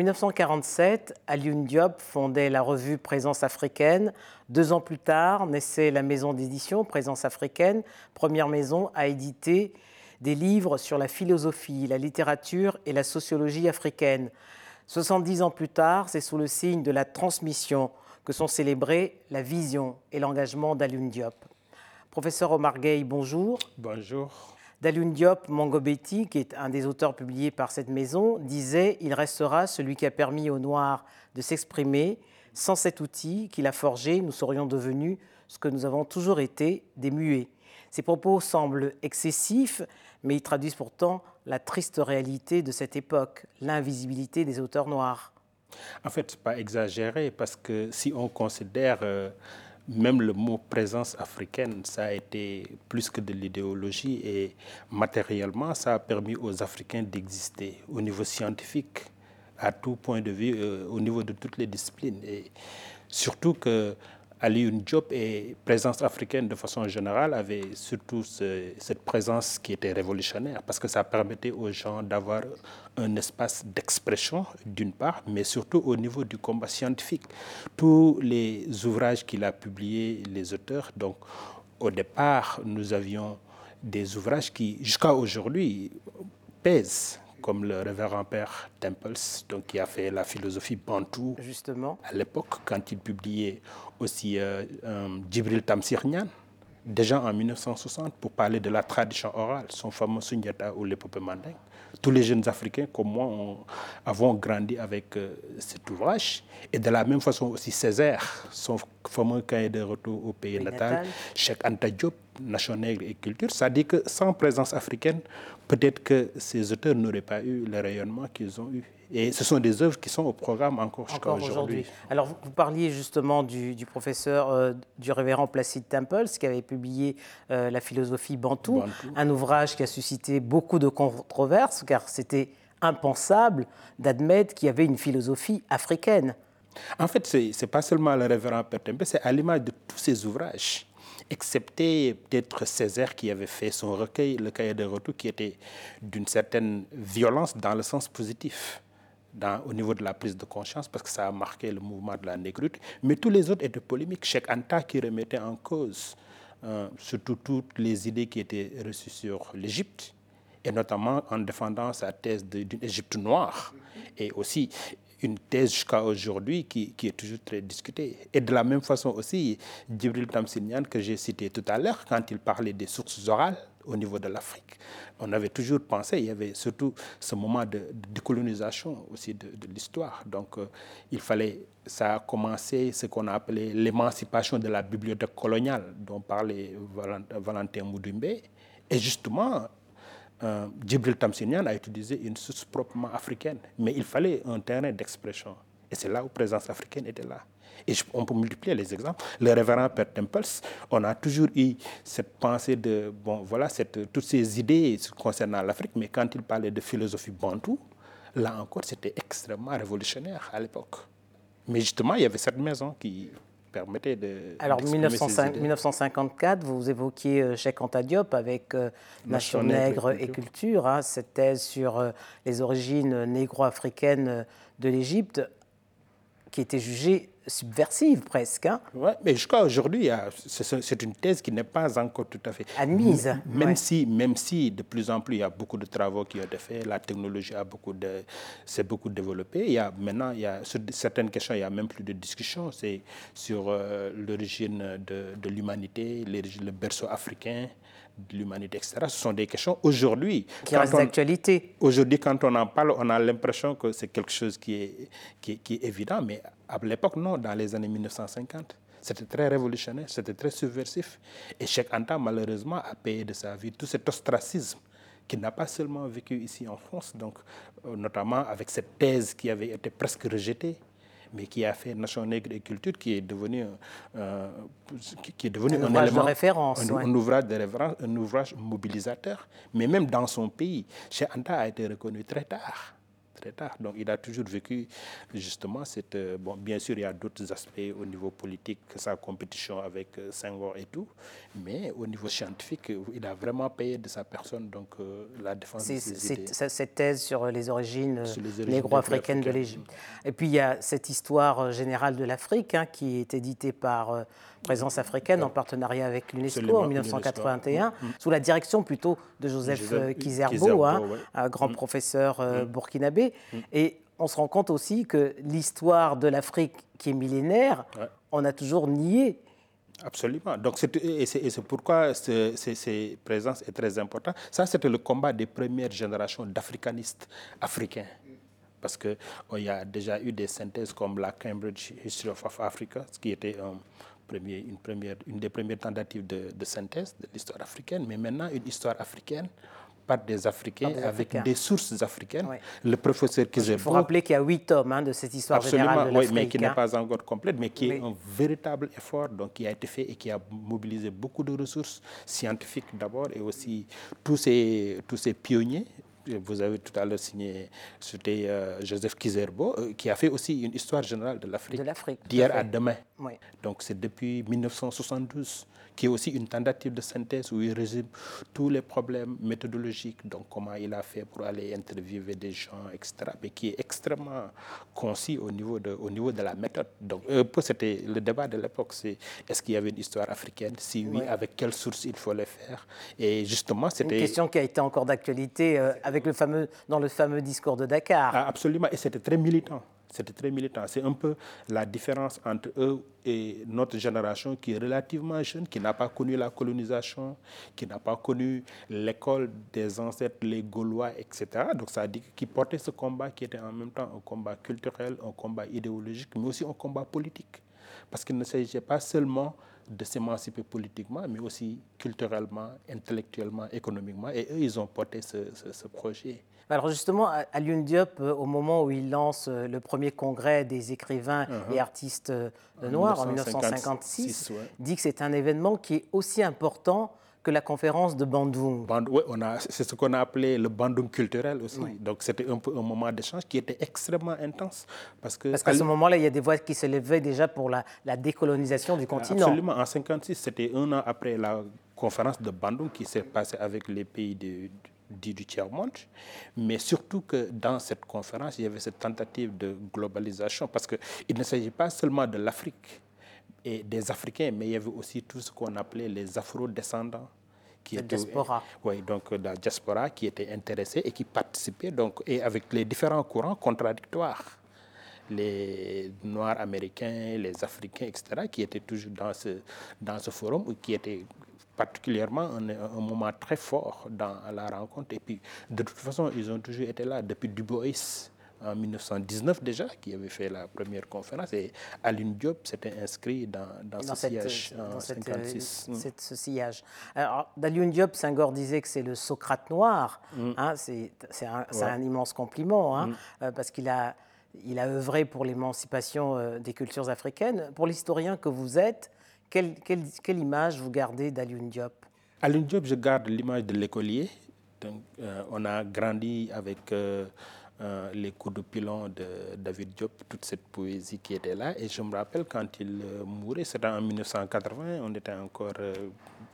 1947, Alioune Diop fondait la revue Présence africaine. Deux ans plus tard, naissait la maison d'édition Présence africaine, première maison à éditer des livres sur la philosophie, la littérature et la sociologie africaine. 70 ans plus tard, c'est sous le signe de la transmission que sont célébrés la vision et l'engagement d'Alioune Diop. Professeur Omar Gueye, bonjour. Bonjour. Dalun Diop Mangobeti, qui est un des auteurs publiés par cette maison, disait Il restera celui qui a permis aux Noirs de s'exprimer. Sans cet outil qu'il a forgé, nous serions devenus ce que nous avons toujours été, des muets. Ces propos semblent excessifs, mais ils traduisent pourtant la triste réalité de cette époque, l'invisibilité des auteurs noirs. En fait, ce n'est pas exagéré, parce que si on considère. Euh, même le mot présence africaine, ça a été plus que de l'idéologie et matériellement, ça a permis aux Africains d'exister au niveau scientifique, à tout point de vue, euh, au niveau de toutes les disciplines. Et surtout que Ali Diop et présence africaine de façon générale avait surtout cette présence qui était révolutionnaire parce que ça permettait aux gens d'avoir un espace d'expression d'une part, mais surtout au niveau du combat scientifique. Tous les ouvrages qu'il a publiés, les auteurs, donc au départ, nous avions des ouvrages qui, jusqu'à aujourd'hui, pèsent comme le révérend père Temples, donc qui a fait la philosophie bantou Justement. à l'époque, quand il publiait aussi euh, Djibril Tamsir déjà en 1960, pour parler de la tradition orale, son fameux Sunyata ou l'épopée mandingue. Tous les jeunes Africains comme moi avons grandi avec euh, cet ouvrage. Et de la même façon aussi Césaire, son fameux cahier de retour au pays natal, Cheikh Anta Diop, Nation nègre et culture. Ça dit que sans présence africaine, peut-être que ces auteurs n'auraient pas eu le rayonnement qu'ils ont eu. Et ce sont des œuvres qui sont au programme encore, jusqu'à aujourd'hui. Alors, vous parliez justement du, professeur, euh, du révérend Placide Temples, qui avait publié euh, La philosophie Bantou, un ouvrage qui a suscité beaucoup de controverses, car c'était impensable d'admettre qu'il y avait une philosophie africaine. En fait, ce n'est pas seulement le révérend Père Temples, c'est à l'image de tous ces ouvrages excepté peut-être Césaire qui avait fait son recueil, le cahier de retour, qui était d'une certaine violence dans le sens positif. Au niveau de la prise de conscience, parce que ça a marqué le mouvement de la négritude, mais tous les autres étaient polémiques. Cheikh Anta qui remettait en cause euh, surtout toutes les idées qui étaient reçues sur l'Égypte, et notamment en défendant sa thèse d'une Égypte noire, et aussi une thèse jusqu'à aujourd'hui qui, est toujours très discutée. Et de la même façon aussi, Djibril Tamsinian, que j'ai cité tout à l'heure, quand il parlait des sources orales au niveau de l'Afrique, on avait toujours pensé, il y avait surtout ce moment de, décolonisation aussi de, l'histoire. Donc euh, il fallait, ça a commencé ce qu'on a appelé l'émancipation de la bibliothèque coloniale dont parlait Valentin Moudimbe. Et justement, euh, Djibril Tamsinian a utilisé une source proprement africaine, mais il fallait un terrain d'expression. Et c'est là où présence africaine était là. Et on peut multiplier les exemples. Le révérend Père Temples, on a toujours eu cette pensée de, bon, voilà, toutes ces idées concernant l'Afrique, mais quand il parlait de philosophie bantou, là encore, c'était extrêmement révolutionnaire à l'époque. Mais justement, il y avait cette maison qui permettait de. Alors, 1954, vous évoquiez euh, Cheikh Anta Diop avec euh, Nation nègre et culture, hein, cette thèse sur euh, les origines négro-africaines de l'Égypte, qui était jugée subversive presque. Hein. Oui, mais jusqu'à aujourd'hui, c'est une thèse qui n'est pas encore tout à fait admise. Même, si, même si de plus en plus il y a beaucoup de travaux qui ont été faits, la technologie a beaucoup de, s'est beaucoup développée. Il y a maintenant, il y a, sur certaines questions, il n'y a même plus de discussion. C'est sur euh, l'origine de, de l'humanité, le berceau africain de l'humanité, etc. Ce sont des questions aujourd'hui. Qui restent d'actualité. Aujourd'hui, quand on en parle, on a l'impression que c'est quelque chose qui est, qui, qui est évident, mais à l'époque, non, dans les années 1950. C'était très révolutionnaire, c'était très subversif. Et Cheikh Anta, malheureusement, a payé de sa vie tout cet ostracisme qu'il n'a pas seulement vécu ici en France, donc, euh, notamment avec cette thèse qui avait été presque rejetée, mais qui a fait Nation Nègre et Culture, qui est devenu, euh, qui est devenu un, ouvrage de référence. Un, ouvrage de référence, un ouvrage mobilisateur. Mais même dans son pays, Cheikh Anta a été reconnu très tard très tard. Donc il a toujours vécu justement cette... Euh, bon, bien sûr, il y a d'autres aspects au niveau politique, sa compétition avec euh, Senghor et tout, mais au niveau scientifique, il a vraiment payé de sa personne donc euh, la défense de ses idées. Cette thèse sur les origines, négro-africaines de l'Égypte. Et puis il y a cette histoire générale de l'Afrique hein, qui est éditée par Présence africaine en partenariat avec l'UNESCO en 1981, mm, mm. sous la direction plutôt de Joseph, Kizerbo, hein, un grand mm. professeur burkinabé. Et on se rend compte aussi que l'histoire de l'Afrique, qui est millénaire, on a toujours nié. Absolument. Donc, et c'est pourquoi ces présences est très importante. Ça, c'était le combat des premières générations d'africanistes africains. Parce qu'il oh, y a déjà eu des synthèses comme la Cambridge History of Africa, ce qui était un premier, une, première, une des premières tentatives de, de synthèse de l'histoire africaine. Mais maintenant, une histoire africaine par des Africains avec des sources africaines. Le professeur Kizerbo... Il faut rappeler qu'il y a huit tomes hein, de cette histoire générale de l'Afrique. mais qui n'est pas encore complète, mais qui est un véritable effort donc, qui a été fait et qui a mobilisé beaucoup de ressources scientifiques d'abord et aussi tous ces, tous ces pionniers vous avez tout à l'heure signé, c'était euh, Joseph Kizerbo, euh, qui a fait aussi une histoire générale de l'Afrique, d'hier à demain. Donc c'est depuis 1972 qui est aussi une tentative de synthèse où il résume tous les problèmes méthodologiques, donc comment il a fait pour aller interviewer des gens, etc., mais qui est extrêmement concis au niveau de, au niveau de la méthode. Donc, c'était le débat de l'époque, c'est est-ce qu'il y avait une histoire africaine? Si oui, avec quelles sources il faut les faire? Et justement, c'était... Une question qui a été encore d'actualité euh, avec le fameux, dans le fameux discours de Dakar. Ah, absolument, et c'était très militant. C'était très militant. C'est un peu la différence entre eux et notre génération qui est relativement jeune, qui n'a pas connu la colonisation, qui n'a pas connu l'école des ancêtres, les Gaulois, etc. Donc ça dit qu'ils portaient ce combat qui était en même temps un combat culturel, un combat idéologique, mais aussi un combat politique. Parce qu'il ne s'agissait pas seulement de s'émanciper politiquement, mais aussi culturellement, intellectuellement, économiquement. Et eux, ils ont porté ce projet. Alors justement, Alioune Diop, euh, au moment où il lance euh, le premier congrès des écrivains uh-huh. et artistes euh, noirs en 1956, dit que c'est un événement qui est aussi important que la conférence de Bandung. oui, c'est ce qu'on a appelé le Bandung culturel aussi. Donc c'était un, un moment d'échange qui était extrêmement intense. Parce qu'à parce ce moment-là, il y a des voix qui se levaient déjà pour la, la décolonisation du continent. Absolument. En 1956, c'était un an après la conférence de Bandung qui s'est passée avec les pays de, dit du tiers-monde, mais surtout que dans cette conférence, il y avait cette tentative de globalisation, parce qu'il ne s'agit pas seulement de l'Afrique et des Africains, mais il y avait aussi tout ce qu'on appelait les afro-descendants. Qui la diaspora. Oui, donc la diaspora qui était intéressée et qui participait, donc, et avec les différents courants contradictoires les Noirs américains, les Africains, etc., qui étaient toujours dans ce, dans ce forum, qui étaient particulièrement un, un, moment très fort dans la rencontre. Et puis, de toute façon, ils ont toujours été là depuis Dubois en 1919 déjà, qui avait fait la première conférence. Et Aline Diop s'était inscrit dans, dans, ce sillage en 1956. Euh, mm. ce sillage. Alors, Aline Diop, Senghor disait que c'est le Socrate noir. Mm. Hein, c'est un, un, immense compliment, hein, mm. euh, parce qu'il a, il a œuvré pour l'émancipation euh, des cultures africaines. Pour l'historien que vous êtes, quelle, image vous gardez d'Alioune Diop? Alioune Diop, je garde l'image de l'écolier. Euh, on a grandi avec euh, euh, les coups de pilon de David Diop, toute cette poésie qui était là. Et je me rappelle quand il mourait, c'était en 1980, on était encore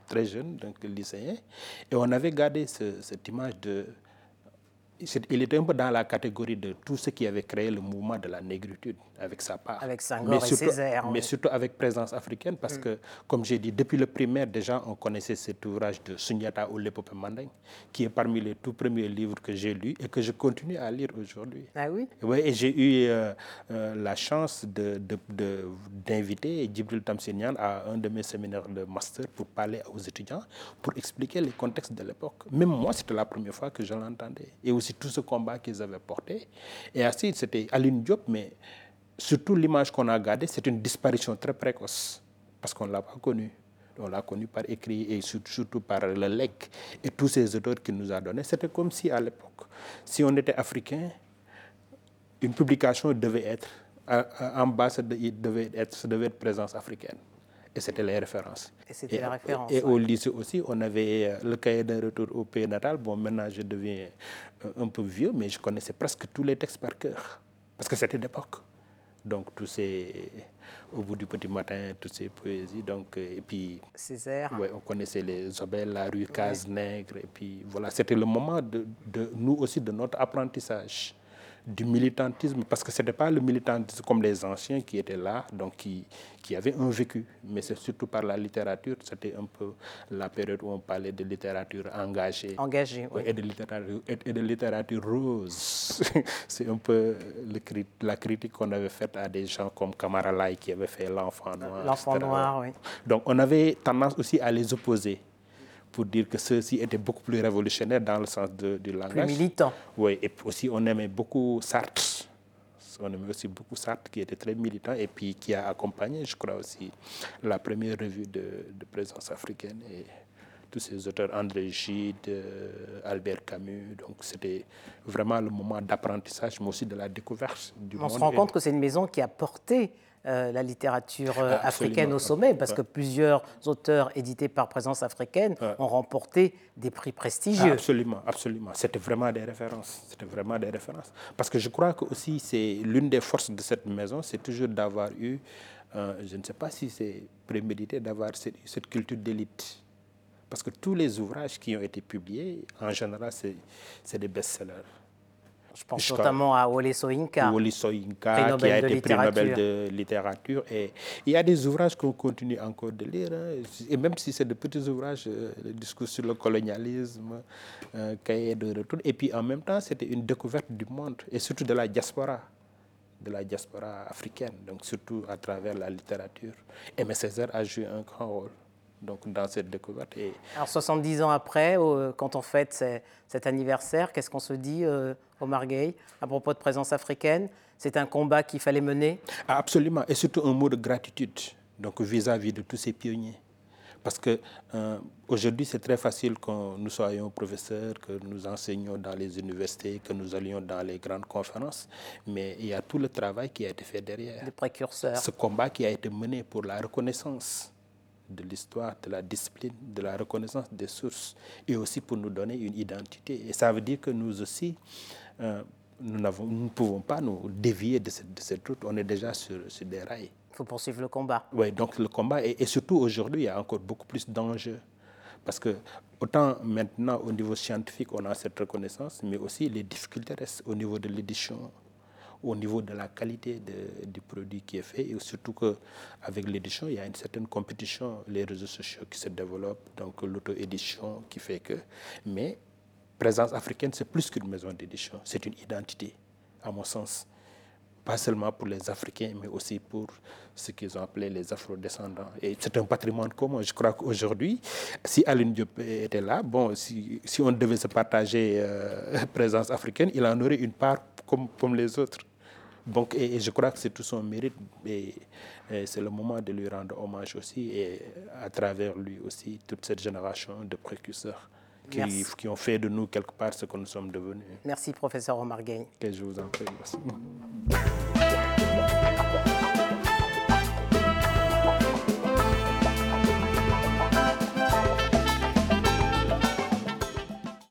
très jeunes, donc lycéens. Et on avait gardé cette image de il était un peu dans la catégorie de tout ce qui avait créé le mouvement de la négritude avec sa part. Avec Senghor mais surtout, Césaire. Mais surtout avec présence africaine parce mm. que, comme j'ai dit, depuis le primaire, déjà, on connaissait cet ouvrage de Sunyata ou l'épopée Manding, qui est parmi les tout premiers livres que j'ai lus et que je continue à lire aujourd'hui. Ah oui? Oui, et j'ai eu euh, euh, la chance d'inviter de, Djibril Tamsinian à un de mes séminaires de master pour parler aux étudiants, pour expliquer les contextes de l'époque. Même moi, c'était la première fois que je l'entendais. Et aussi tout ce combat qu'ils avaient porté. Et ainsi, c'était Aline Diop, mais surtout l'image qu'on a gardée, c'est une disparition très précoce, parce qu'on ne l'a pas connue. On l'a connu par écrit et surtout par le LEC et tous ces auteurs qu'il nous a donnés. C'était comme si à l'époque, si on était africain, une publication devait être, en bas, devait être, ça devait être présence africaine. Et c'était les références. Et c'était la référence. Et, au lycée aussi, on avait euh, le cahier d'un retour au pays natal. Bon, maintenant, je deviens un peu vieux, mais je connaissais presque tous les textes par cœur. Parce que c'était d'époque. Donc, tous ces, au bout du petit matin, toutes ces poésies. Donc, euh, et puis, Césaire. Ouais, on connaissait les Obels, la rue Casse-Nègre. Et puis, voilà, c'était le moment de, de, nous aussi, de notre apprentissage du militantisme, parce que ce n'était pas le militantisme comme les anciens qui étaient là, donc qui, qui avaient un vécu, mais c'est surtout par la littérature. C'était un peu la période où on parlait de littérature engagée. Engagée, oui. Et de littérature, et de littérature rose. c'est un peu le, la critique qu'on avait faite à des gens comme Kamara qui avait fait L'Enfant Noir. L'Enfant Noir, oui. Donc on avait tendance aussi à les opposer pour dire que ceux-ci étaient beaucoup plus révolutionnaires dans le sens de, du langage. Plus militants. Oui, et aussi on aimait beaucoup Sartre. On aimait aussi beaucoup Sartre, qui était très militant et puis qui a accompagné, je crois aussi, la première revue de, présence africaine et tous ces auteurs, André Gide, euh, Albert Camus. Donc c'était vraiment le moment d'apprentissage, mais aussi de la découverte du on monde. On se rend compte que c'est une maison qui a porté euh, la littérature euh, africaine au sommet, parce que plusieurs auteurs édités par Présence africaine ont remporté des prix prestigieux. Absolument, absolument. C'était vraiment des références. C'était vraiment des références. Parce que je crois que aussi c'est l'une des forces de cette maison, c'est toujours d'avoir eu, euh, je ne sais pas si c'est prémédité, d'avoir cette, cette culture d'élite. Parce que tous les ouvrages qui ont été publiés, en général, c'est des best-sellers. Je pense notamment à Wole Soyinka. Soyinka, qui a été prix Nobel de littérature. Et il y a des ouvrages qu'on continue encore de lire. Hein. Et même si c'est de petits ouvrages, euh, le discours sur le colonialisme, euh, cahier de retour. Et puis en même temps, c'était une découverte du monde et surtout de la diaspora de la diaspora africaine, donc surtout à travers la littérature. Aimé Césaire a joué un grand rôle donc, dans cette découverte. Et... Alors 70 ans après, quand on fête cet anniversaire, qu'est-ce qu'on se dit, euh, Omar Gueye, à propos de présence africaine? C'est un combat qu'il fallait mener? Absolument, et surtout un mot de gratitude donc vis-à-vis de tous ces pionniers. Parce que euh, aujourd'hui, c'est très facile que nous soyons professeurs, que nous enseignions dans les universités, que nous allions dans les grandes conférences, mais il y a tout le travail qui a été fait derrière. Les précurseurs. Ce combat qui a été mené pour la reconnaissance de l'histoire, de la discipline, de la reconnaissance des sources, et aussi pour nous donner une identité. Et ça veut dire que nous aussi, euh, nous, nous, ne pouvons pas nous dévier de cette, de cette route, on est déjà sur, sur des rails. Il faut poursuivre le combat. Oui, donc le combat, et, et surtout aujourd'hui, il y a encore beaucoup plus d'enjeux. Parce que autant maintenant, au niveau scientifique, on a cette reconnaissance, mais aussi les difficultés restent au niveau de l'édition, au niveau de la qualité de, du produit qui est fait. Et surtout qu'avec l'édition, il y a une certaine compétition, les réseaux sociaux qui se développent, donc l'auto-édition qui fait que... Mais Présence africaine, c'est plus qu'une maison d'édition, c'est une identité, à mon sens. Pas seulement pour les Africains, mais aussi pour ce qu'ils ont appelé les Afro-descendants. Et c'est un patrimoine commun. Je crois qu'aujourd'hui, si Aline Diop était là, bon, si, si on devait se partager euh, présence africaine, il en aurait une part comme, comme les autres. Donc, et, je crois que c'est tout son mérite et, c'est le moment de lui rendre hommage aussi et à travers lui aussi toute cette génération de précurseurs qui, qui, ont fait de nous quelque part ce que nous sommes devenus. Merci professeur Omar Gay. Que je vous en prie. Merci.